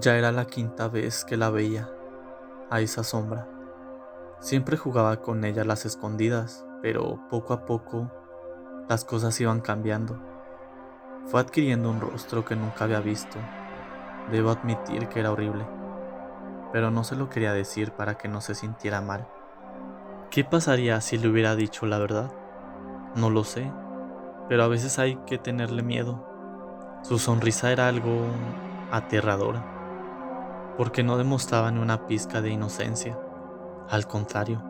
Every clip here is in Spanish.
Ya era la quinta vez que la veía, a esa sombra. Siempre jugaba con ella las escondidas, pero poco a poco las cosas iban cambiando. Fue adquiriendo un rostro que nunca había visto. Debo admitir que era horrible, pero no se lo quería decir para que no se sintiera mal. ¿Qué pasaría si le hubiera dicho la verdad? No lo sé, pero a veces hay que tenerle miedo. Su sonrisa era algo aterradora porque no demostraba ni una pizca de inocencia. Al contrario,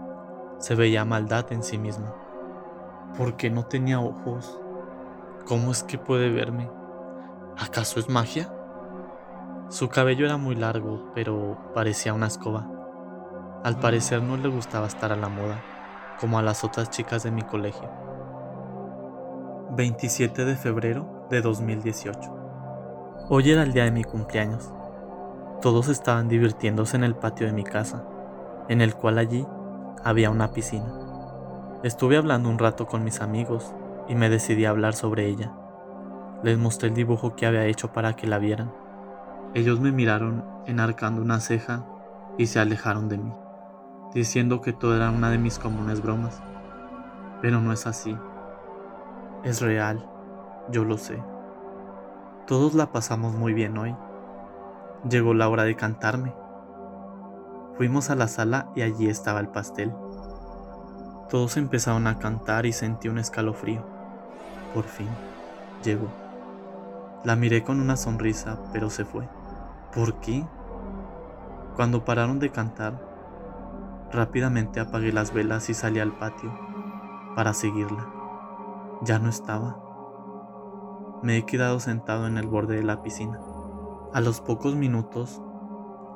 se veía maldad en sí mismo. ¿Por qué no tenía ojos? ¿Cómo es que puede verme? ¿Acaso es magia? Su cabello era muy largo, pero parecía una escoba. Al parecer no le gustaba estar a la moda, como a las otras chicas de mi colegio. 27 de febrero de 2018. Hoy era el día de mi cumpleaños. Todos estaban divirtiéndose en el patio de mi casa, en el cual allí había una piscina. Estuve hablando un rato con mis amigos y me decidí a hablar sobre ella. Les mostré el dibujo que había hecho para que la vieran. Ellos me miraron enarcando una ceja y se alejaron de mí, diciendo que todo era una de mis comunes bromas. Pero no es así. Es real, yo lo sé. Todos la pasamos muy bien hoy. Llegó la hora de cantarme. Fuimos a la sala y allí estaba el pastel. Todos empezaron a cantar y sentí un escalofrío. Por fin, llegó. La miré con una sonrisa, pero se fue. ¿Por qué? Cuando pararon de cantar, rápidamente apagué las velas y salí al patio para seguirla. Ya no estaba. Me he quedado sentado en el borde de la piscina. A los pocos minutos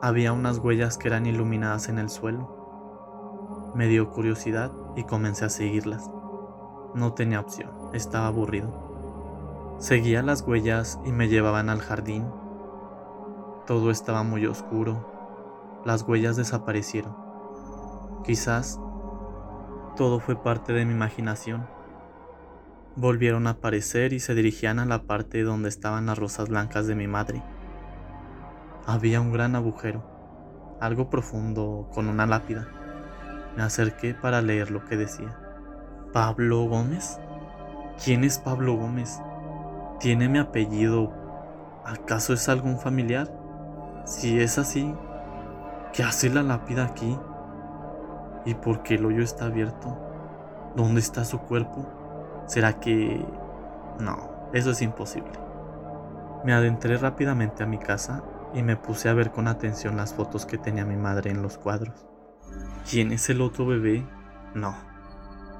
había unas huellas que eran iluminadas en el suelo. Me dio curiosidad y comencé a seguirlas. No tenía opción, estaba aburrido. Seguía las huellas y me llevaban al jardín. Todo estaba muy oscuro. Las huellas desaparecieron. Quizás todo fue parte de mi imaginación. Volvieron a aparecer y se dirigían a la parte donde estaban las rosas blancas de mi madre. Había un gran agujero, algo profundo, con una lápida. Me acerqué para leer lo que decía. ¿Pablo Gómez? ¿Quién es Pablo Gómez? ¿Tiene mi apellido? ¿Acaso es algún familiar? Si es así, ¿qué hace la lápida aquí? ¿Y por qué el hoyo está abierto? ¿Dónde está su cuerpo? ¿Será que... No, eso es imposible. Me adentré rápidamente a mi casa y me puse a ver con atención las fotos que tenía mi madre en los cuadros. ¿Quién es el otro bebé? No,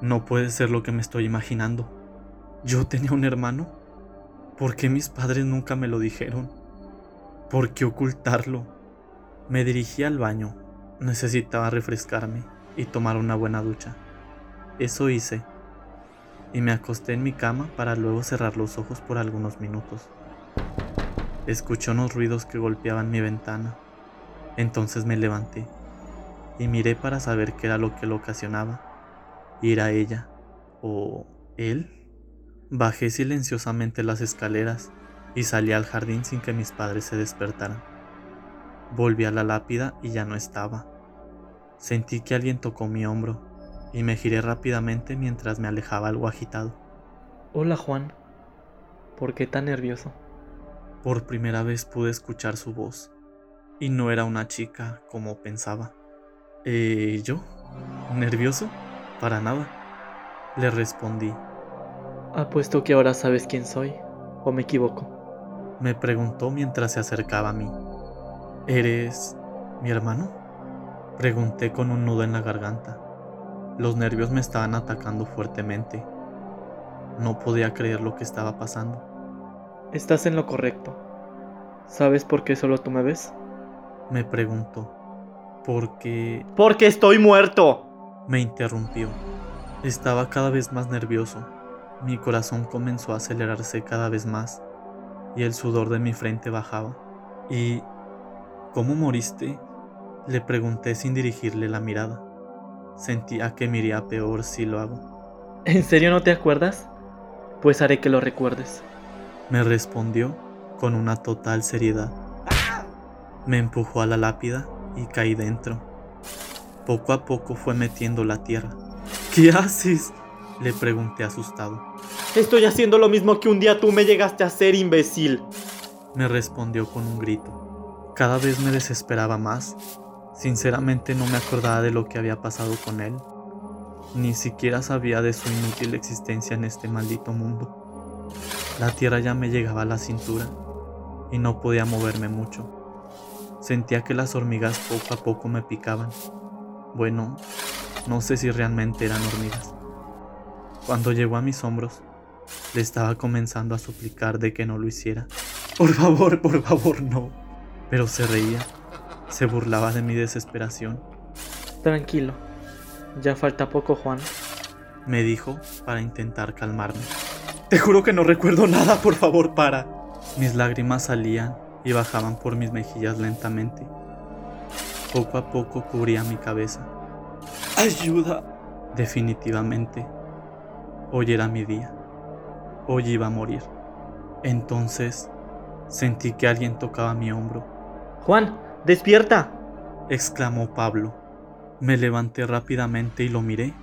no puede ser lo que me estoy imaginando. ¿Yo tenía un hermano? ¿Por qué mis padres nunca me lo dijeron? ¿Por qué ocultarlo? Me dirigí al baño. Necesitaba refrescarme y tomar una buena ducha. Eso hice. Y me acosté en mi cama para luego cerrar los ojos por algunos minutos. Escuché unos ruidos que golpeaban mi ventana. Entonces me levanté y miré para saber qué era lo que lo ocasionaba. Y era ella o él. Bajé silenciosamente las escaleras y salí al jardín sin que mis padres se despertaran. Volví a la lápida y ya no estaba. Sentí que alguien tocó mi hombro y me giré rápidamente mientras me alejaba algo agitado. Hola Juan, ¿por qué tan nervioso? Por primera vez pude escuchar su voz, y no era una chica como pensaba. ¿Eh, yo? ¿Nervioso? Para nada. Le respondí. Apuesto que ahora sabes quién soy, ¿o me equivoco? Me preguntó mientras se acercaba a mí. ¿Eres mi hermano? Pregunté con un nudo en la garganta. Los nervios me estaban atacando fuertemente. No podía creer lo que estaba pasando. Estás en lo correcto. ¿Sabes por qué solo tú me ves? Me preguntó. Porque... Porque estoy muerto. Me interrumpió. Estaba cada vez más nervioso. Mi corazón comenzó a acelerarse cada vez más y el sudor de mi frente bajaba. ¿Y cómo moriste? Le pregunté sin dirigirle la mirada. Sentía que me iría peor si lo hago. ¿En serio no te acuerdas? Pues haré que lo recuerdes me respondió con una total seriedad. Me empujó a la lápida y caí dentro. Poco a poco fue metiendo la tierra. ¿Qué haces? Le pregunté asustado. Estoy haciendo lo mismo que un día tú me llegaste a hacer, imbécil. Me respondió con un grito. Cada vez me desesperaba más. Sinceramente no me acordaba de lo que había pasado con él. Ni siquiera sabía de su inútil existencia en este maldito mundo. La tierra ya me llegaba a la cintura y no podía moverme mucho. Sentía que las hormigas poco a poco me picaban. Bueno, no sé si realmente eran hormigas. Cuando llegó a mis hombros, le estaba comenzando a suplicar de que no lo hiciera. Por favor, por favor, no. Pero se reía, se burlaba de mi desesperación. Tranquilo, ya falta poco, Juan. Me dijo para intentar calmarme. Te juro que no recuerdo nada, por favor, para. Mis lágrimas salían y bajaban por mis mejillas lentamente. Poco a poco cubría mi cabeza. ¡Ayuda! Definitivamente, hoy era mi día. Hoy iba a morir. Entonces, sentí que alguien tocaba mi hombro. Juan, despierta. exclamó Pablo. Me levanté rápidamente y lo miré.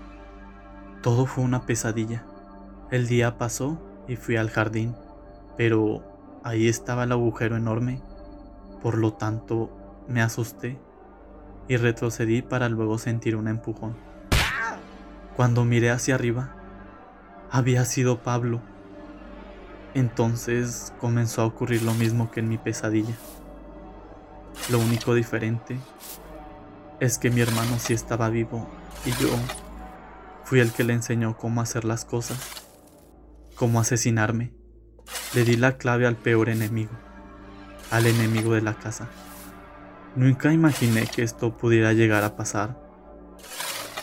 Todo fue una pesadilla. El día pasó y fui al jardín, pero ahí estaba el agujero enorme. Por lo tanto, me asusté y retrocedí para luego sentir un empujón. Cuando miré hacia arriba, había sido Pablo. Entonces comenzó a ocurrir lo mismo que en mi pesadilla. Lo único diferente es que mi hermano sí estaba vivo y yo fui el que le enseñó cómo hacer las cosas, cómo asesinarme. Le di la clave al peor enemigo, al enemigo de la casa. Nunca imaginé que esto pudiera llegar a pasar.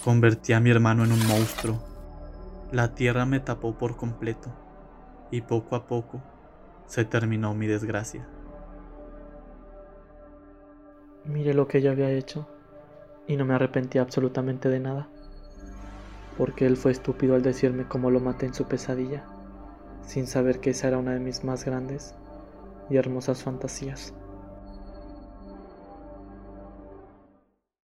Convertí a mi hermano en un monstruo. La tierra me tapó por completo y poco a poco se terminó mi desgracia. Mire lo que yo había hecho y no me arrepentí absolutamente de nada, porque él fue estúpido al decirme cómo lo maté en su pesadilla, sin saber que esa era una de mis más grandes y hermosas fantasías.